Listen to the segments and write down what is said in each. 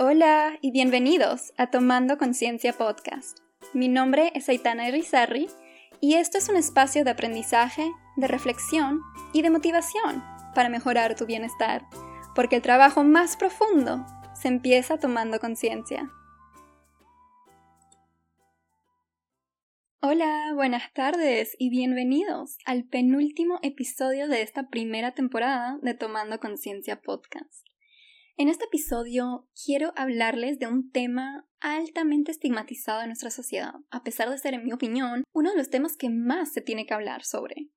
Hola y bienvenidos a Tomando Conciencia Podcast. Mi nombre es Aitana Irizarry y esto es un espacio de aprendizaje, de reflexión y de motivación para mejorar tu bienestar, porque el trabajo más profundo se empieza tomando conciencia. Hola, buenas tardes y bienvenidos al penúltimo episodio de esta primera temporada de Tomando Conciencia Podcast. En este episodio quiero hablarles de un tema altamente estigmatizado en nuestra sociedad, a pesar de ser, en mi opinión, uno de los temas que más se tiene que hablar sobre.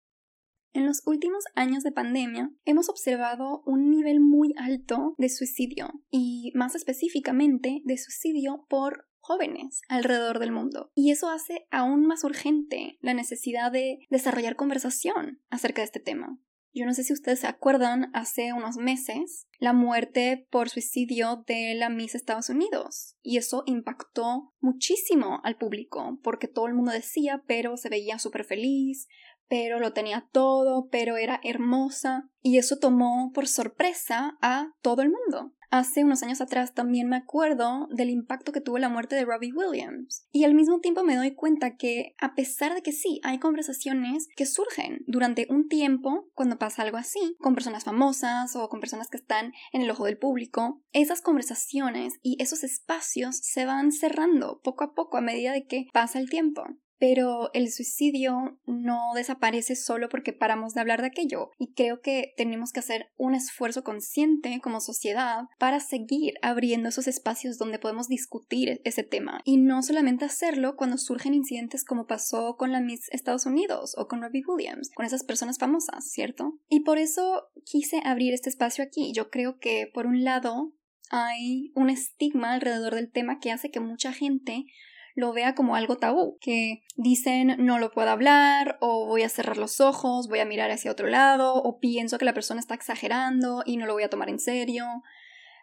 En los últimos años de pandemia hemos observado un nivel muy alto de suicidio y más específicamente de suicidio por jóvenes alrededor del mundo. Y eso hace aún más urgente la necesidad de desarrollar conversación acerca de este tema. Yo no sé si ustedes se acuerdan, hace unos meses, la muerte por suicidio de la Miss Estados Unidos. Y eso impactó muchísimo al público, porque todo el mundo decía, pero se veía súper feliz, pero lo tenía todo, pero era hermosa. Y eso tomó por sorpresa a todo el mundo. Hace unos años atrás también me acuerdo del impacto que tuvo la muerte de Robbie Williams. Y al mismo tiempo me doy cuenta que, a pesar de que sí, hay conversaciones que surgen durante un tiempo cuando pasa algo así, con personas famosas o con personas que están en el ojo del público, esas conversaciones y esos espacios se van cerrando poco a poco a medida de que pasa el tiempo. Pero el suicidio no desaparece solo porque paramos de hablar de aquello y creo que tenemos que hacer un esfuerzo consciente como sociedad para seguir abriendo esos espacios donde podemos discutir ese tema y no solamente hacerlo cuando surgen incidentes como pasó con la Miss Estados Unidos o con Robbie Williams, con esas personas famosas, ¿cierto? Y por eso quise abrir este espacio aquí. Yo creo que por un lado hay un estigma alrededor del tema que hace que mucha gente lo vea como algo tabú, que dicen no lo puedo hablar o voy a cerrar los ojos, voy a mirar hacia otro lado o pienso que la persona está exagerando y no lo voy a tomar en serio.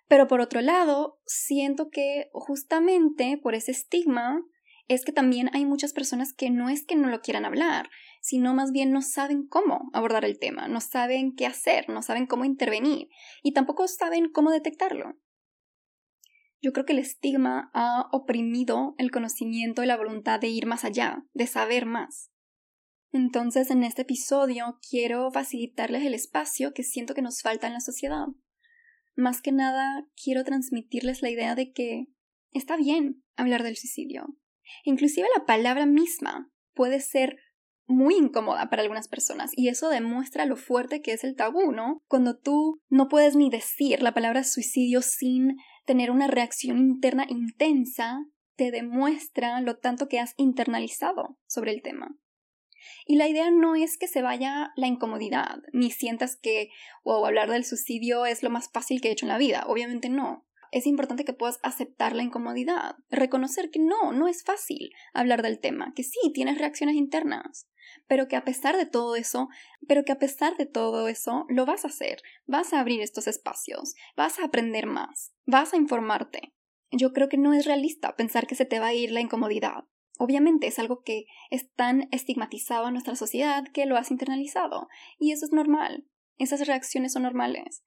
Pero por otro lado, siento que justamente por ese estigma es que también hay muchas personas que no es que no lo quieran hablar, sino más bien no saben cómo abordar el tema, no saben qué hacer, no saben cómo intervenir y tampoco saben cómo detectarlo. Yo creo que el estigma ha oprimido el conocimiento y la voluntad de ir más allá, de saber más. Entonces, en este episodio quiero facilitarles el espacio que siento que nos falta en la sociedad. Más que nada, quiero transmitirles la idea de que está bien hablar del suicidio. Inclusive la palabra misma puede ser muy incómoda para algunas personas y eso demuestra lo fuerte que es el tabú, ¿no? Cuando tú no puedes ni decir la palabra suicidio sin tener una reacción interna intensa te demuestra lo tanto que has internalizado sobre el tema. Y la idea no es que se vaya la incomodidad, ni sientas que wow, hablar del suicidio es lo más fácil que he hecho en la vida. Obviamente no. Es importante que puedas aceptar la incomodidad, reconocer que no, no es fácil hablar del tema, que sí, tienes reacciones internas, pero que a pesar de todo eso, pero que a pesar de todo eso, lo vas a hacer, vas a abrir estos espacios, vas a aprender más, vas a informarte. Yo creo que no es realista pensar que se te va a ir la incomodidad. Obviamente es algo que es tan estigmatizado en nuestra sociedad que lo has internalizado, y eso es normal. Esas reacciones son normales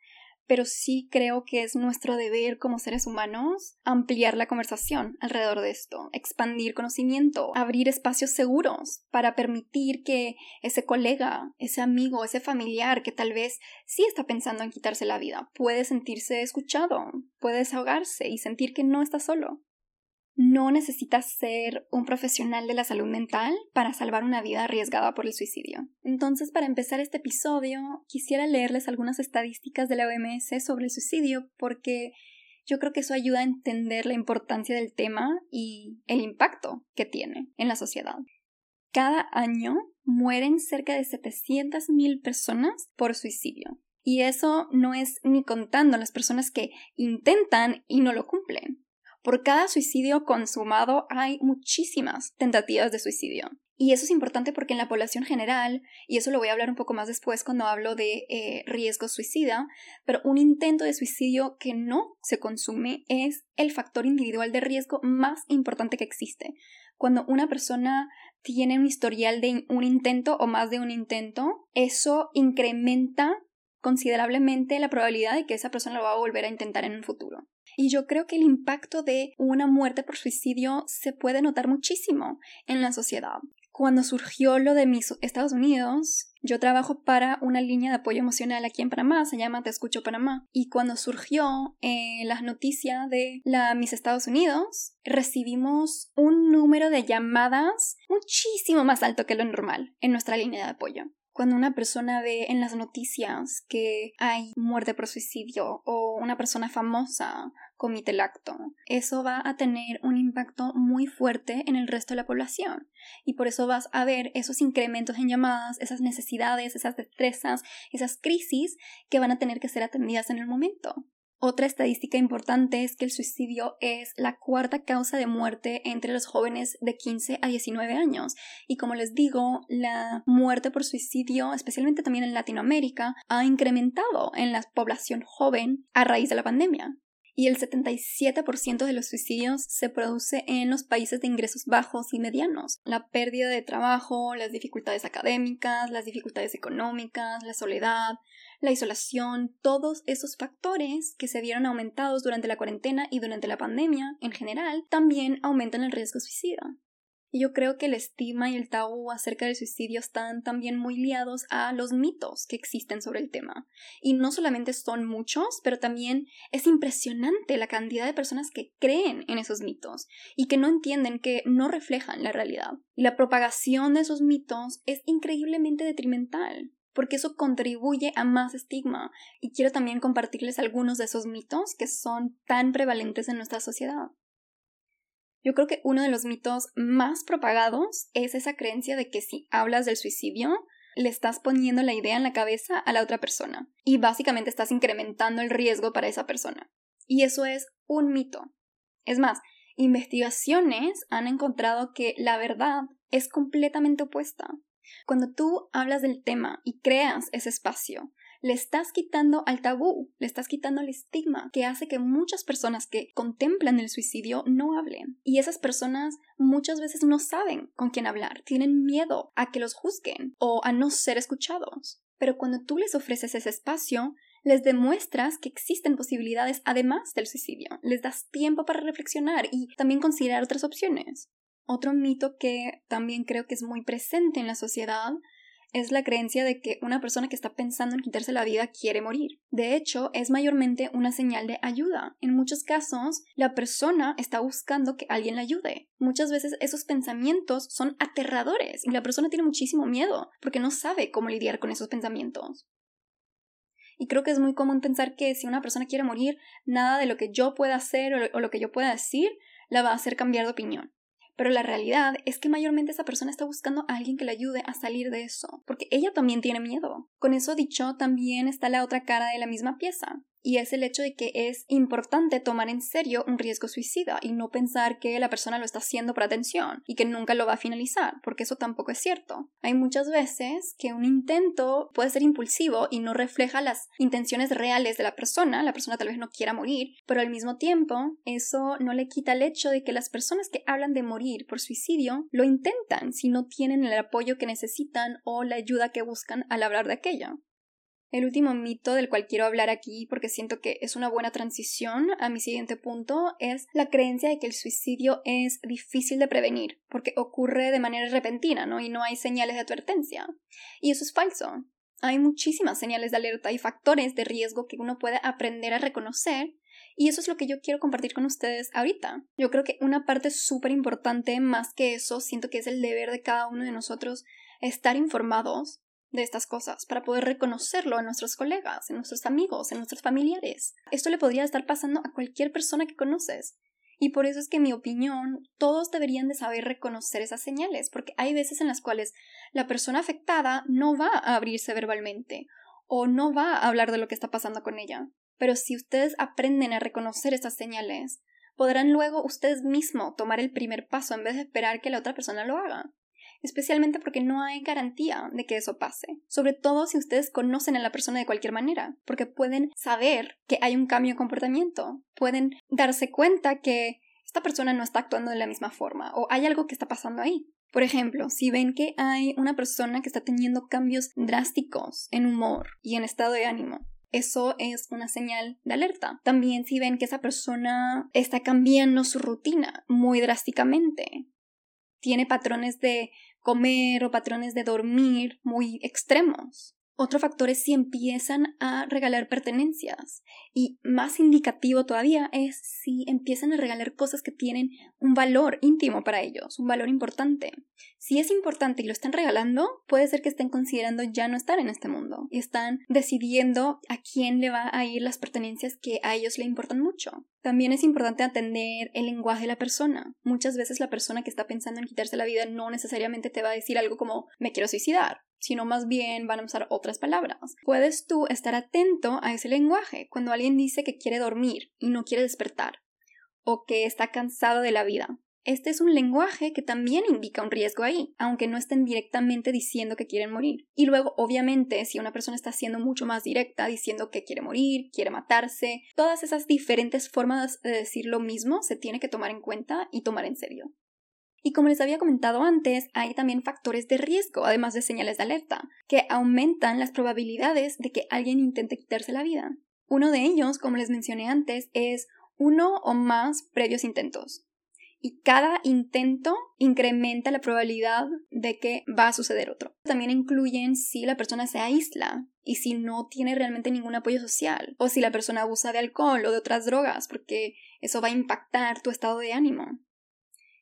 pero sí creo que es nuestro deber como seres humanos ampliar la conversación alrededor de esto, expandir conocimiento, abrir espacios seguros para permitir que ese colega, ese amigo, ese familiar que tal vez sí está pensando en quitarse la vida, puede sentirse escuchado, puede desahogarse y sentir que no está solo. No necesitas ser un profesional de la salud mental para salvar una vida arriesgada por el suicidio. Entonces, para empezar este episodio, quisiera leerles algunas estadísticas de la OMS sobre el suicidio porque yo creo que eso ayuda a entender la importancia del tema y el impacto que tiene en la sociedad. Cada año mueren cerca de 700.000 personas por suicidio. Y eso no es ni contando las personas que intentan y no lo cumplen. Por cada suicidio consumado hay muchísimas tentativas de suicidio. Y eso es importante porque en la población general, y eso lo voy a hablar un poco más después cuando hablo de eh, riesgo suicida, pero un intento de suicidio que no se consume es el factor individual de riesgo más importante que existe. Cuando una persona tiene un historial de un intento o más de un intento, eso incrementa considerablemente la probabilidad de que esa persona lo va a volver a intentar en un futuro. Y yo creo que el impacto de una muerte por suicidio se puede notar muchísimo en la sociedad. Cuando surgió lo de mis Estados Unidos, yo trabajo para una línea de apoyo emocional aquí en Panamá, se llama Te Escucho Panamá. Y cuando surgió eh, las noticias de la Miss Estados Unidos, recibimos un número de llamadas muchísimo más alto que lo normal en nuestra línea de apoyo. Cuando una persona ve en las noticias que hay muerte por suicidio o una persona famosa comite el acto, eso va a tener un impacto muy fuerte en el resto de la población. Y por eso vas a ver esos incrementos en llamadas, esas necesidades, esas destrezas, esas crisis que van a tener que ser atendidas en el momento. Otra estadística importante es que el suicidio es la cuarta causa de muerte entre los jóvenes de 15 a 19 años. Y como les digo, la muerte por suicidio, especialmente también en Latinoamérica, ha incrementado en la población joven a raíz de la pandemia y el 77% de los suicidios se produce en los países de ingresos bajos y medianos. La pérdida de trabajo, las dificultades académicas, las dificultades económicas, la soledad, la isolación, todos esos factores que se vieron aumentados durante la cuarentena y durante la pandemia en general, también aumentan el riesgo suicida. Y yo creo que el estigma y el tabú acerca del suicidio están también muy liados a los mitos que existen sobre el tema. Y no solamente son muchos, pero también es impresionante la cantidad de personas que creen en esos mitos y que no entienden que no reflejan la realidad. Y la propagación de esos mitos es increíblemente detrimental porque eso contribuye a más estigma. Y quiero también compartirles algunos de esos mitos que son tan prevalentes en nuestra sociedad. Yo creo que uno de los mitos más propagados es esa creencia de que si hablas del suicidio, le estás poniendo la idea en la cabeza a la otra persona y básicamente estás incrementando el riesgo para esa persona. Y eso es un mito. Es más, investigaciones han encontrado que la verdad es completamente opuesta. Cuando tú hablas del tema y creas ese espacio, le estás quitando al tabú, le estás quitando el estigma que hace que muchas personas que contemplan el suicidio no hablen. Y esas personas muchas veces no saben con quién hablar, tienen miedo a que los juzguen o a no ser escuchados. Pero cuando tú les ofreces ese espacio, les demuestras que existen posibilidades además del suicidio, les das tiempo para reflexionar y también considerar otras opciones. Otro mito que también creo que es muy presente en la sociedad es la creencia de que una persona que está pensando en quitarse la vida quiere morir. De hecho, es mayormente una señal de ayuda. En muchos casos, la persona está buscando que alguien la ayude. Muchas veces esos pensamientos son aterradores y la persona tiene muchísimo miedo porque no sabe cómo lidiar con esos pensamientos. Y creo que es muy común pensar que si una persona quiere morir, nada de lo que yo pueda hacer o lo que yo pueda decir la va a hacer cambiar de opinión. Pero la realidad es que mayormente esa persona está buscando a alguien que le ayude a salir de eso, porque ella también tiene miedo. Con eso dicho, también está la otra cara de la misma pieza y es el hecho de que es importante tomar en serio un riesgo suicida y no pensar que la persona lo está haciendo por atención y que nunca lo va a finalizar, porque eso tampoco es cierto. Hay muchas veces que un intento puede ser impulsivo y no refleja las intenciones reales de la persona, la persona tal vez no quiera morir, pero al mismo tiempo eso no le quita el hecho de que las personas que hablan de morir por suicidio lo intentan si no tienen el apoyo que necesitan o la ayuda que buscan al hablar de aquello. El último mito del cual quiero hablar aquí, porque siento que es una buena transición a mi siguiente punto, es la creencia de que el suicidio es difícil de prevenir, porque ocurre de manera repentina, ¿no? Y no hay señales de advertencia. Y eso es falso. Hay muchísimas señales de alerta y factores de riesgo que uno puede aprender a reconocer y eso es lo que yo quiero compartir con ustedes ahorita. Yo creo que una parte súper importante, más que eso, siento que es el deber de cada uno de nosotros estar informados de estas cosas para poder reconocerlo en nuestros colegas, en nuestros amigos, en nuestros familiares. Esto le podría estar pasando a cualquier persona que conoces. Y por eso es que en mi opinión todos deberían de saber reconocer esas señales, porque hay veces en las cuales la persona afectada no va a abrirse verbalmente o no va a hablar de lo que está pasando con ella. Pero si ustedes aprenden a reconocer estas señales, podrán luego ustedes mismos tomar el primer paso en vez de esperar que la otra persona lo haga especialmente porque no hay garantía de que eso pase, sobre todo si ustedes conocen a la persona de cualquier manera, porque pueden saber que hay un cambio de comportamiento, pueden darse cuenta que esta persona no está actuando de la misma forma o hay algo que está pasando ahí. Por ejemplo, si ven que hay una persona que está teniendo cambios drásticos en humor y en estado de ánimo, eso es una señal de alerta. También si ven que esa persona está cambiando su rutina muy drásticamente, tiene patrones de comer o patrones de dormir muy extremos. Otro factor es si empiezan a regalar pertenencias. Y más indicativo todavía es si empiezan a regalar cosas que tienen un valor íntimo para ellos, un valor importante. Si es importante y lo están regalando, puede ser que estén considerando ya no estar en este mundo y están decidiendo a quién le va a ir las pertenencias que a ellos le importan mucho. También es importante atender el lenguaje de la persona. Muchas veces la persona que está pensando en quitarse la vida no necesariamente te va a decir algo como me quiero suicidar sino más bien van a usar otras palabras. Puedes tú estar atento a ese lenguaje cuando alguien dice que quiere dormir y no quiere despertar, o que está cansado de la vida. Este es un lenguaje que también indica un riesgo ahí, aunque no estén directamente diciendo que quieren morir. Y luego, obviamente, si una persona está siendo mucho más directa, diciendo que quiere morir, quiere matarse, todas esas diferentes formas de decir lo mismo se tiene que tomar en cuenta y tomar en serio. Y como les había comentado antes, hay también factores de riesgo, además de señales de alerta, que aumentan las probabilidades de que alguien intente quitarse la vida. Uno de ellos, como les mencioné antes, es uno o más previos intentos. Y cada intento incrementa la probabilidad de que va a suceder otro. También incluyen si la persona se aísla y si no tiene realmente ningún apoyo social, o si la persona abusa de alcohol o de otras drogas, porque eso va a impactar tu estado de ánimo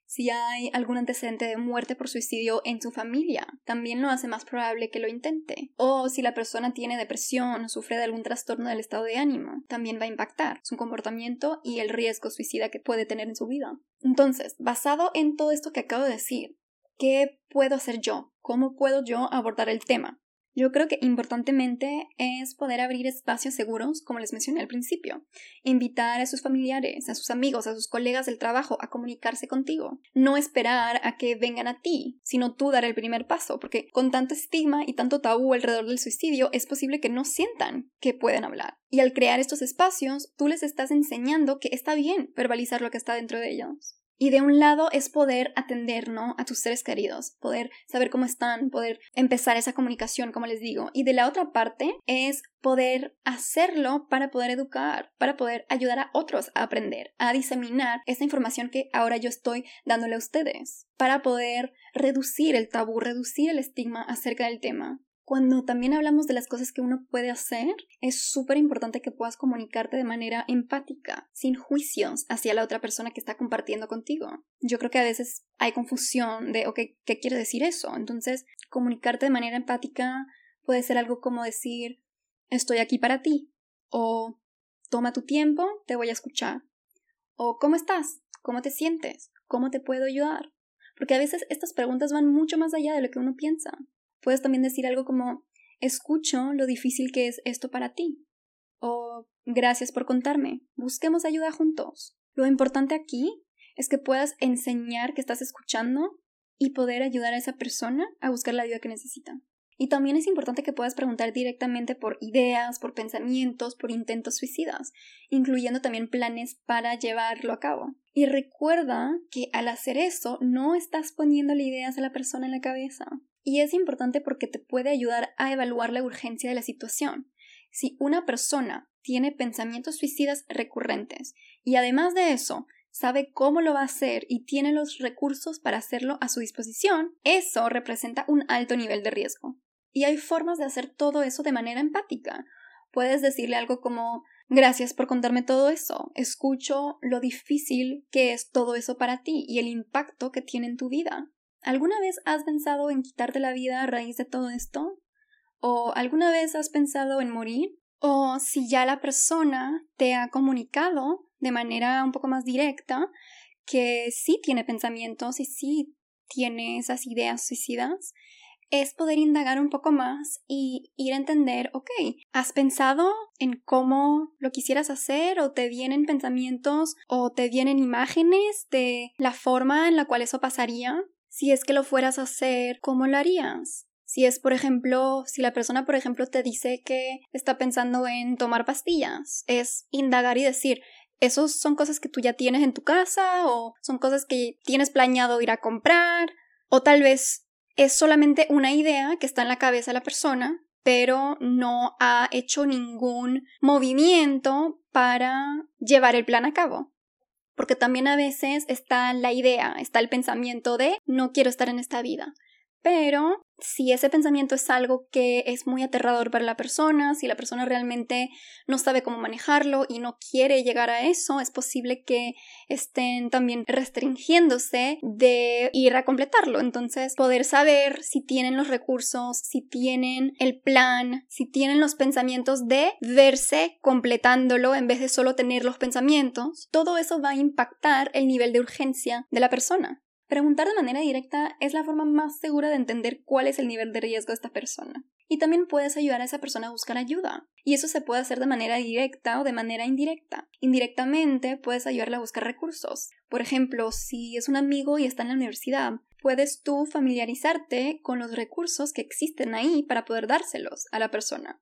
si hay algún antecedente de muerte por suicidio en su familia, también lo hace más probable que lo intente. O si la persona tiene depresión o sufre de algún trastorno del estado de ánimo, también va a impactar su comportamiento y el riesgo suicida que puede tener en su vida. Entonces, basado en todo esto que acabo de decir, ¿qué puedo hacer yo? ¿Cómo puedo yo abordar el tema? Yo creo que importantemente es poder abrir espacios seguros, como les mencioné al principio, invitar a sus familiares, a sus amigos, a sus colegas del trabajo a comunicarse contigo, no esperar a que vengan a ti, sino tú dar el primer paso, porque con tanto estigma y tanto tabú alrededor del suicidio es posible que no sientan que pueden hablar. Y al crear estos espacios, tú les estás enseñando que está bien verbalizar lo que está dentro de ellos. Y de un lado es poder atender, ¿no? A tus seres queridos, poder saber cómo están, poder empezar esa comunicación, como les digo. Y de la otra parte es poder hacerlo para poder educar, para poder ayudar a otros a aprender, a diseminar esa información que ahora yo estoy dándole a ustedes, para poder reducir el tabú, reducir el estigma acerca del tema. Cuando también hablamos de las cosas que uno puede hacer, es súper importante que puedas comunicarte de manera empática, sin juicios hacia la otra persona que está compartiendo contigo. Yo creo que a veces hay confusión de, ok, ¿qué quiere decir eso? Entonces, comunicarte de manera empática puede ser algo como decir, estoy aquí para ti, o toma tu tiempo, te voy a escuchar, o ¿cómo estás? ¿Cómo te sientes? ¿Cómo te puedo ayudar? Porque a veces estas preguntas van mucho más allá de lo que uno piensa. Puedes también decir algo como escucho lo difícil que es esto para ti. O gracias por contarme. Busquemos ayuda juntos. Lo importante aquí es que puedas enseñar que estás escuchando y poder ayudar a esa persona a buscar la ayuda que necesita. Y también es importante que puedas preguntar directamente por ideas, por pensamientos, por intentos suicidas, incluyendo también planes para llevarlo a cabo. Y recuerda que al hacer eso no estás poniéndole ideas a la persona en la cabeza. Y es importante porque te puede ayudar a evaluar la urgencia de la situación. Si una persona tiene pensamientos suicidas recurrentes y además de eso sabe cómo lo va a hacer y tiene los recursos para hacerlo a su disposición, eso representa un alto nivel de riesgo. Y hay formas de hacer todo eso de manera empática. Puedes decirle algo como Gracias por contarme todo eso. Escucho lo difícil que es todo eso para ti y el impacto que tiene en tu vida. ¿Alguna vez has pensado en quitarte la vida a raíz de todo esto? ¿O alguna vez has pensado en morir? ¿O si ya la persona te ha comunicado de manera un poco más directa que sí tiene pensamientos y sí tiene esas ideas suicidas? es poder indagar un poco más y ir a entender, ok, ¿has pensado en cómo lo quisieras hacer o te vienen pensamientos o te vienen imágenes de la forma en la cual eso pasaría? Si es que lo fueras a hacer, ¿cómo lo harías? Si es, por ejemplo, si la persona, por ejemplo, te dice que está pensando en tomar pastillas, es indagar y decir, ¿esos son cosas que tú ya tienes en tu casa o son cosas que tienes planeado ir a comprar? O tal vez es solamente una idea que está en la cabeza de la persona pero no ha hecho ningún movimiento para llevar el plan a cabo. Porque también a veces está la idea, está el pensamiento de no quiero estar en esta vida. Pero si ese pensamiento es algo que es muy aterrador para la persona, si la persona realmente no sabe cómo manejarlo y no quiere llegar a eso, es posible que estén también restringiéndose de ir a completarlo. Entonces, poder saber si tienen los recursos, si tienen el plan, si tienen los pensamientos de verse completándolo en vez de solo tener los pensamientos, todo eso va a impactar el nivel de urgencia de la persona. Preguntar de manera directa es la forma más segura de entender cuál es el nivel de riesgo de esta persona. Y también puedes ayudar a esa persona a buscar ayuda. Y eso se puede hacer de manera directa o de manera indirecta. Indirectamente puedes ayudarle a buscar recursos. Por ejemplo, si es un amigo y está en la universidad, puedes tú familiarizarte con los recursos que existen ahí para poder dárselos a la persona.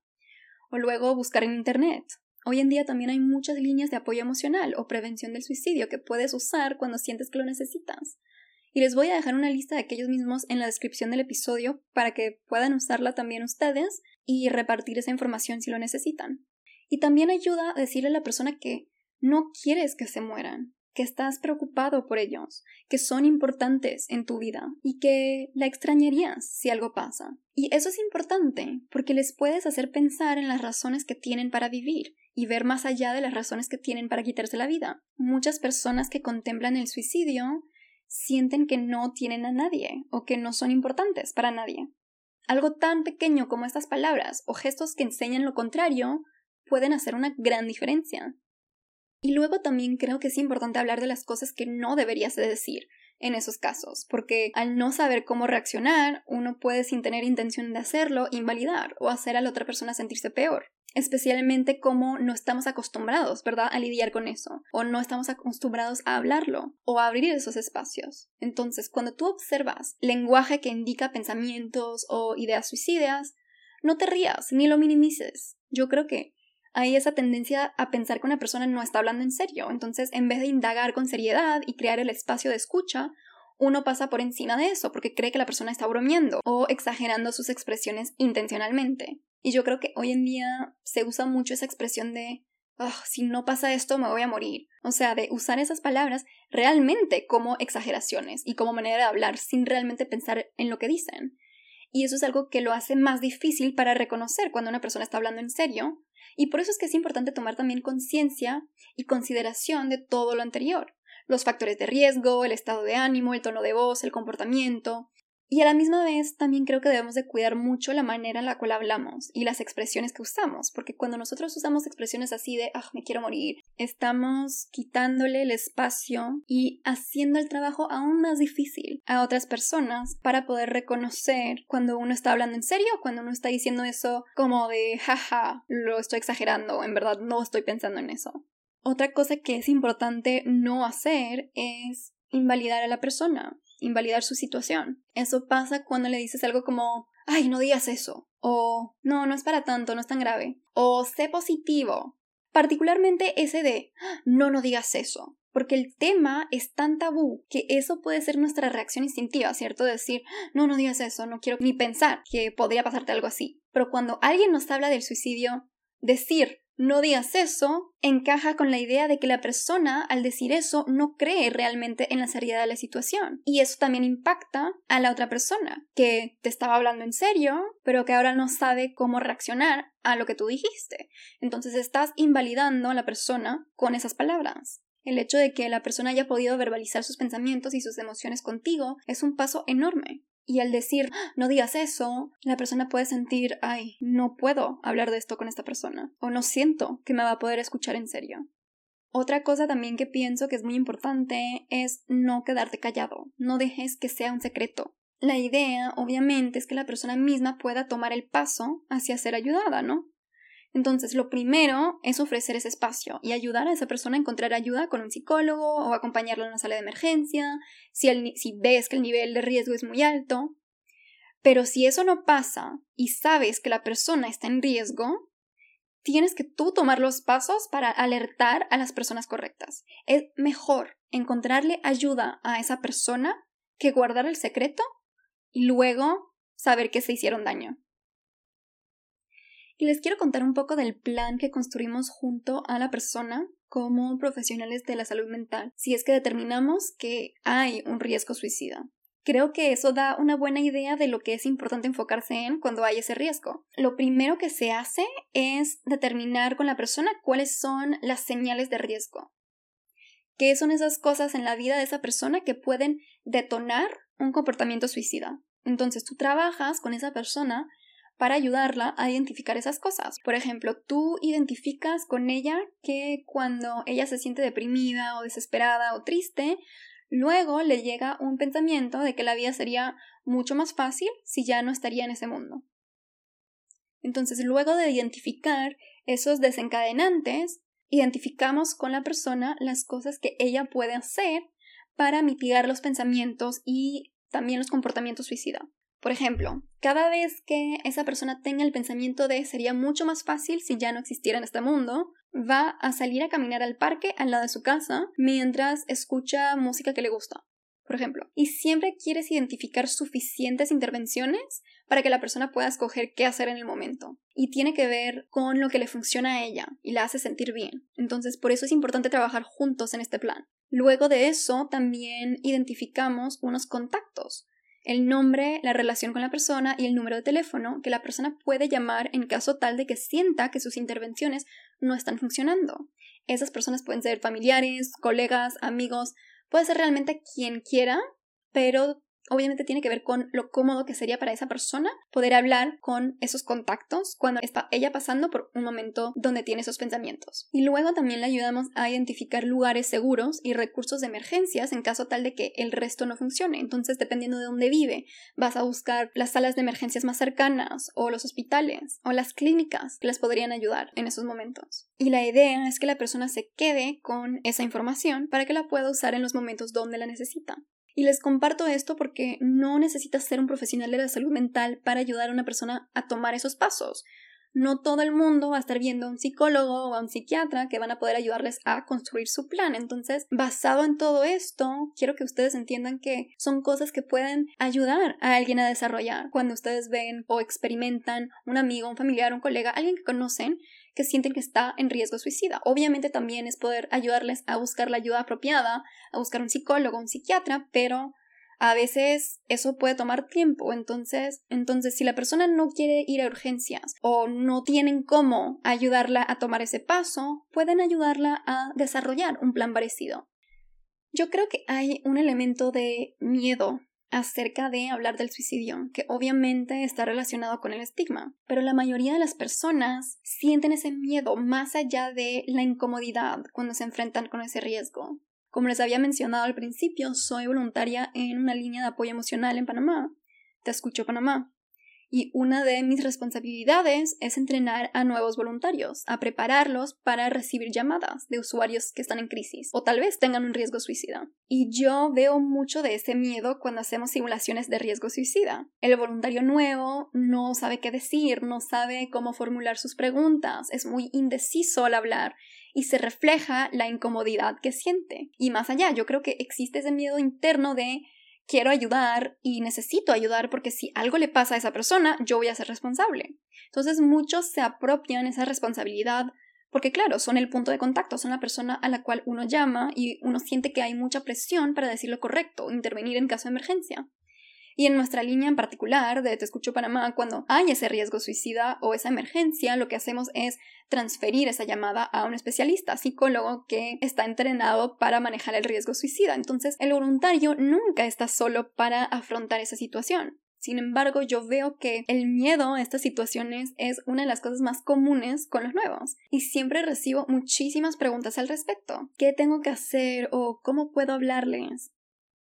O luego buscar en Internet. Hoy en día también hay muchas líneas de apoyo emocional o prevención del suicidio que puedes usar cuando sientes que lo necesitas y les voy a dejar una lista de aquellos mismos en la descripción del episodio para que puedan usarla también ustedes y repartir esa información si lo necesitan. Y también ayuda a decirle a la persona que no quieres que se mueran, que estás preocupado por ellos, que son importantes en tu vida y que la extrañarías si algo pasa. Y eso es importante porque les puedes hacer pensar en las razones que tienen para vivir y ver más allá de las razones que tienen para quitarse la vida. Muchas personas que contemplan el suicidio sienten que no tienen a nadie o que no son importantes para nadie. Algo tan pequeño como estas palabras o gestos que enseñan lo contrario pueden hacer una gran diferencia. Y luego también creo que es importante hablar de las cosas que no deberías de decir en esos casos, porque al no saber cómo reaccionar, uno puede sin tener intención de hacerlo invalidar o hacer a la otra persona sentirse peor especialmente como no estamos acostumbrados, ¿verdad?, a lidiar con eso, o no estamos acostumbrados a hablarlo o a abrir esos espacios. Entonces, cuando tú observas lenguaje que indica pensamientos o ideas suicidas, no te rías ni lo minimices. Yo creo que hay esa tendencia a pensar que una persona no está hablando en serio, entonces en vez de indagar con seriedad y crear el espacio de escucha, uno pasa por encima de eso porque cree que la persona está bromeando o exagerando sus expresiones intencionalmente. Y yo creo que hoy en día se usa mucho esa expresión de ah, si no pasa esto me voy a morir. O sea, de usar esas palabras realmente como exageraciones y como manera de hablar sin realmente pensar en lo que dicen. Y eso es algo que lo hace más difícil para reconocer cuando una persona está hablando en serio. Y por eso es que es importante tomar también conciencia y consideración de todo lo anterior los factores de riesgo, el estado de ánimo, el tono de voz, el comportamiento. Y a la misma vez también creo que debemos de cuidar mucho la manera en la cual hablamos y las expresiones que usamos, porque cuando nosotros usamos expresiones así de, ah, me quiero morir, estamos quitándole el espacio y haciendo el trabajo aún más difícil a otras personas para poder reconocer cuando uno está hablando en serio cuando uno está diciendo eso como de, jaja, lo estoy exagerando, en verdad no estoy pensando en eso. Otra cosa que es importante no hacer es invalidar a la persona, invalidar su situación. Eso pasa cuando le dices algo como, ay, no digas eso, o no, no es para tanto, no es tan grave, o sé positivo. Particularmente ese de, no, no digas eso, porque el tema es tan tabú que eso puede ser nuestra reacción instintiva, ¿cierto? Decir, no, no digas eso, no quiero ni pensar que podría pasarte algo así. Pero cuando alguien nos habla del suicidio, decir, no digas eso encaja con la idea de que la persona al decir eso no cree realmente en la seriedad de la situación. Y eso también impacta a la otra persona, que te estaba hablando en serio, pero que ahora no sabe cómo reaccionar a lo que tú dijiste. Entonces estás invalidando a la persona con esas palabras. El hecho de que la persona haya podido verbalizar sus pensamientos y sus emociones contigo es un paso enorme. Y al decir, no digas eso, la persona puede sentir, ay, no puedo hablar de esto con esta persona, o no siento que me va a poder escuchar en serio. Otra cosa también que pienso que es muy importante es no quedarte callado, no dejes que sea un secreto. La idea, obviamente, es que la persona misma pueda tomar el paso hacia ser ayudada, ¿no? Entonces, lo primero es ofrecer ese espacio y ayudar a esa persona a encontrar ayuda con un psicólogo o acompañarlo en una sala de emergencia, si, si ves que el nivel de riesgo es muy alto. Pero si eso no pasa y sabes que la persona está en riesgo, tienes que tú tomar los pasos para alertar a las personas correctas. Es mejor encontrarle ayuda a esa persona que guardar el secreto y luego saber que se hicieron daño. Y les quiero contar un poco del plan que construimos junto a la persona como profesionales de la salud mental, si es que determinamos que hay un riesgo suicida. Creo que eso da una buena idea de lo que es importante enfocarse en cuando hay ese riesgo. Lo primero que se hace es determinar con la persona cuáles son las señales de riesgo. ¿Qué son esas cosas en la vida de esa persona que pueden detonar un comportamiento suicida? Entonces tú trabajas con esa persona para ayudarla a identificar esas cosas. Por ejemplo, tú identificas con ella que cuando ella se siente deprimida o desesperada o triste, luego le llega un pensamiento de que la vida sería mucho más fácil si ya no estaría en ese mundo. Entonces, luego de identificar esos desencadenantes, identificamos con la persona las cosas que ella puede hacer para mitigar los pensamientos y también los comportamientos suicida. Por ejemplo, cada vez que esa persona tenga el pensamiento de sería mucho más fácil si ya no existiera en este mundo, va a salir a caminar al parque al lado de su casa mientras escucha música que le gusta. Por ejemplo, y siempre quieres identificar suficientes intervenciones para que la persona pueda escoger qué hacer en el momento. Y tiene que ver con lo que le funciona a ella y la hace sentir bien. Entonces, por eso es importante trabajar juntos en este plan. Luego de eso, también identificamos unos contactos el nombre, la relación con la persona y el número de teléfono que la persona puede llamar en caso tal de que sienta que sus intervenciones no están funcionando. Esas personas pueden ser familiares, colegas, amigos, puede ser realmente quien quiera, pero obviamente tiene que ver con lo cómodo que sería para esa persona poder hablar con esos contactos cuando está ella pasando por un momento donde tiene esos pensamientos. Y luego también le ayudamos a identificar lugares seguros y recursos de emergencias en caso tal de que el resto no funcione. Entonces, dependiendo de dónde vive, vas a buscar las salas de emergencias más cercanas o los hospitales o las clínicas que les podrían ayudar en esos momentos. Y la idea es que la persona se quede con esa información para que la pueda usar en los momentos donde la necesita. Y les comparto esto porque no necesitas ser un profesional de la salud mental para ayudar a una persona a tomar esos pasos. No todo el mundo va a estar viendo a un psicólogo o a un psiquiatra que van a poder ayudarles a construir su plan. Entonces, basado en todo esto, quiero que ustedes entiendan que son cosas que pueden ayudar a alguien a desarrollar. Cuando ustedes ven o experimentan un amigo, un familiar, un colega, alguien que conocen que sienten que está en riesgo suicida. Obviamente también es poder ayudarles a buscar la ayuda apropiada, a buscar un psicólogo, un psiquiatra, pero a veces eso puede tomar tiempo, entonces, entonces si la persona no quiere ir a urgencias o no tienen cómo ayudarla a tomar ese paso, pueden ayudarla a desarrollar un plan parecido. Yo creo que hay un elemento de miedo acerca de hablar del suicidio, que obviamente está relacionado con el estigma, pero la mayoría de las personas sienten ese miedo más allá de la incomodidad cuando se enfrentan con ese riesgo. Como les había mencionado al principio, soy voluntaria en una línea de apoyo emocional en Panamá. Te escucho Panamá y una de mis responsabilidades es entrenar a nuevos voluntarios, a prepararlos para recibir llamadas de usuarios que están en crisis o tal vez tengan un riesgo suicida. Y yo veo mucho de ese miedo cuando hacemos simulaciones de riesgo suicida. El voluntario nuevo no sabe qué decir, no sabe cómo formular sus preguntas, es muy indeciso al hablar y se refleja la incomodidad que siente. Y más allá, yo creo que existe ese miedo interno de quiero ayudar y necesito ayudar porque si algo le pasa a esa persona, yo voy a ser responsable. Entonces muchos se apropian esa responsabilidad porque claro, son el punto de contacto, son la persona a la cual uno llama y uno siente que hay mucha presión para decir lo correcto, intervenir en caso de emergencia. Y en nuestra línea en particular de Te Escucho Panamá, cuando hay ese riesgo suicida o esa emergencia, lo que hacemos es transferir esa llamada a un especialista, psicólogo que está entrenado para manejar el riesgo suicida. Entonces, el voluntario nunca está solo para afrontar esa situación. Sin embargo, yo veo que el miedo a estas situaciones es una de las cosas más comunes con los nuevos y siempre recibo muchísimas preguntas al respecto. ¿Qué tengo que hacer o cómo puedo hablarles?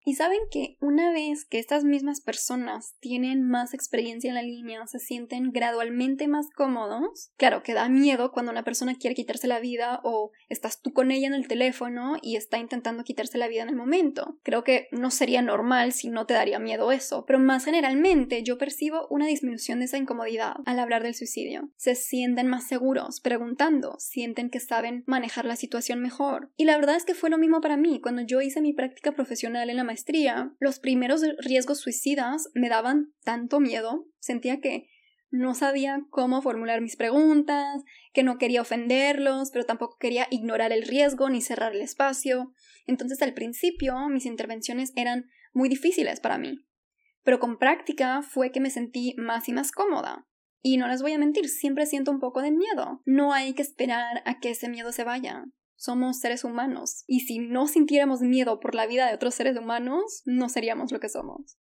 Y saben que una vez que estas mismas personas tienen más experiencia en la línea, se sienten gradualmente más cómodos, claro que da miedo cuando una persona quiere quitarse la vida o estás tú con ella en el teléfono y está intentando quitarse la vida en el momento. Creo que no sería normal si no te daría miedo eso, pero más generalmente yo percibo una disminución de esa incomodidad al hablar del suicidio. Se sienten más seguros preguntando, sienten que saben manejar la situación mejor. Y la verdad es que fue lo mismo para mí cuando yo hice mi práctica profesional en la los primeros riesgos suicidas me daban tanto miedo, sentía que no sabía cómo formular mis preguntas, que no quería ofenderlos, pero tampoco quería ignorar el riesgo ni cerrar el espacio. Entonces al principio mis intervenciones eran muy difíciles para mí. Pero con práctica fue que me sentí más y más cómoda. Y no les voy a mentir, siempre siento un poco de miedo. No hay que esperar a que ese miedo se vaya. Somos seres humanos. Y si no sintiéramos miedo por la vida de otros seres humanos, no seríamos lo que somos.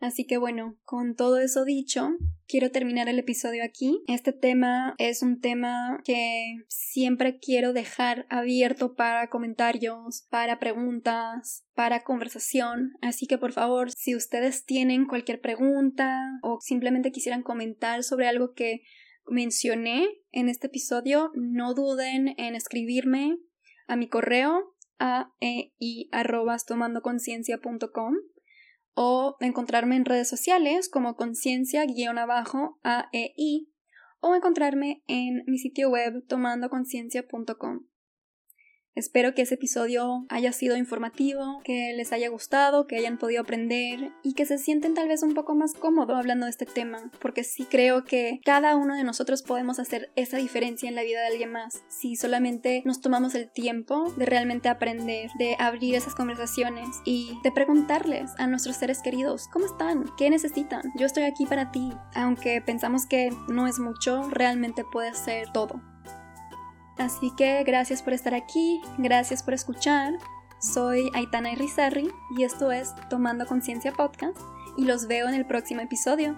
Así que bueno, con todo eso dicho, quiero terminar el episodio aquí. Este tema es un tema que siempre quiero dejar abierto para comentarios, para preguntas, para conversación. Así que por favor, si ustedes tienen cualquier pregunta o simplemente quisieran comentar sobre algo que mencioné en este episodio, no duden en escribirme a mi correo a e o encontrarme en redes sociales como conciencia-aei o encontrarme en mi sitio web tomandoconciencia.com. Espero que ese episodio haya sido informativo, que les haya gustado, que hayan podido aprender y que se sienten tal vez un poco más cómodo hablando de este tema, porque sí creo que cada uno de nosotros podemos hacer esa diferencia en la vida de alguien más si solamente nos tomamos el tiempo de realmente aprender, de abrir esas conversaciones y de preguntarles a nuestros seres queridos cómo están, qué necesitan. Yo estoy aquí para ti, aunque pensamos que no es mucho, realmente puede ser todo. Así que gracias por estar aquí, gracias por escuchar. Soy Aitana Irizarry y esto es Tomando Conciencia Podcast y los veo en el próximo episodio.